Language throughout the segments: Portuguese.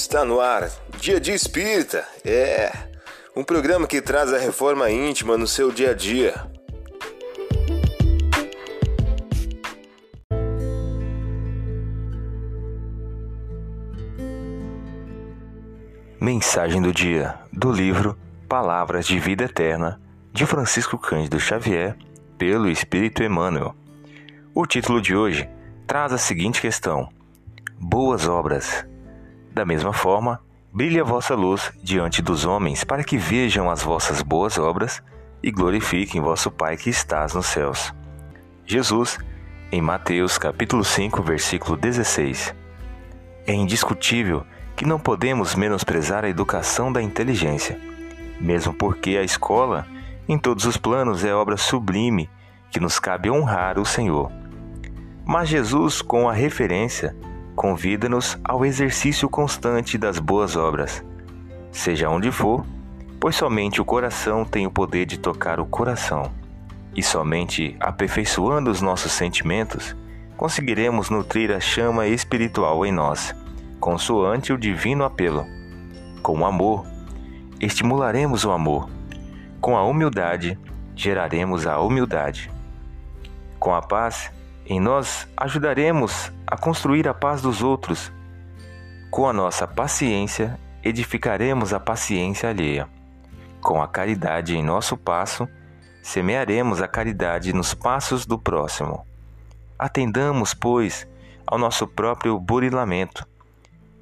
Está no ar, Dia de Espírita. É um programa que traz a reforma íntima no seu dia a dia. Mensagem do dia do livro Palavras de Vida Eterna de Francisco Cândido Xavier, pelo Espírito Emmanuel. O título de hoje traz a seguinte questão: Boas obras. Da mesma forma, brilhe a vossa luz diante dos homens, para que vejam as vossas boas obras e glorifiquem vosso Pai que estás nos céus. Jesus, em Mateus capítulo 5, versículo 16. É indiscutível que não podemos menosprezar a educação da inteligência, mesmo porque a escola, em todos os planos, é obra sublime que nos cabe honrar o Senhor. Mas Jesus, com a referência, convida-nos ao exercício constante das boas obras, seja onde for, pois somente o coração tem o poder de tocar o coração, e somente aperfeiçoando os nossos sentimentos conseguiremos nutrir a chama espiritual em nós, consoante o divino apelo. Com o amor, estimularemos o amor. Com a humildade, geraremos a humildade. Com a paz, em nós ajudaremos a construir a paz dos outros. Com a nossa paciência, edificaremos a paciência alheia. Com a caridade em nosso passo, semearemos a caridade nos passos do próximo. Atendamos, pois, ao nosso próprio burilamento,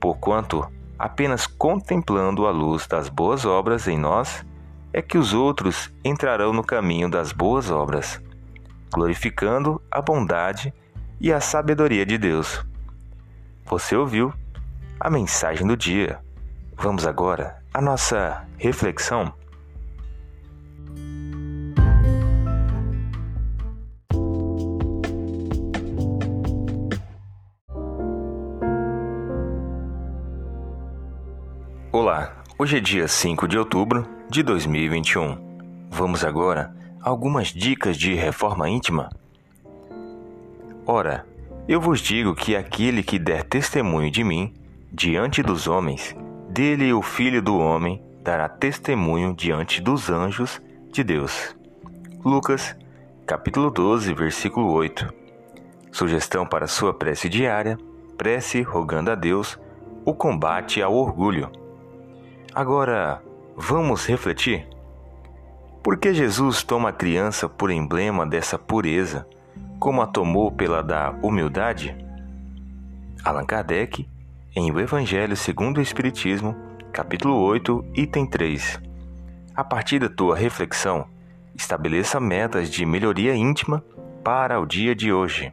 porquanto apenas contemplando a luz das boas obras em nós é que os outros entrarão no caminho das boas obras glorificando a bondade e a sabedoria de Deus. Você ouviu a mensagem do dia. Vamos agora à nossa reflexão. Olá, hoje é dia 5 de outubro de 2021. Vamos agora algumas dicas de reforma íntima? Ora, eu vos digo que aquele que der testemunho de mim diante dos homens, dele o Filho do Homem dará testemunho diante dos anjos de Deus. Lucas, capítulo 12, versículo 8. Sugestão para sua prece diária: prece rogando a Deus o combate ao orgulho. Agora, vamos refletir? Por que Jesus toma a criança por emblema dessa pureza, como a tomou pela da humildade? Allan Kardec, em O Evangelho segundo o Espiritismo, capítulo 8, item 3. A partir da tua reflexão, estabeleça metas de melhoria íntima para o dia de hoje.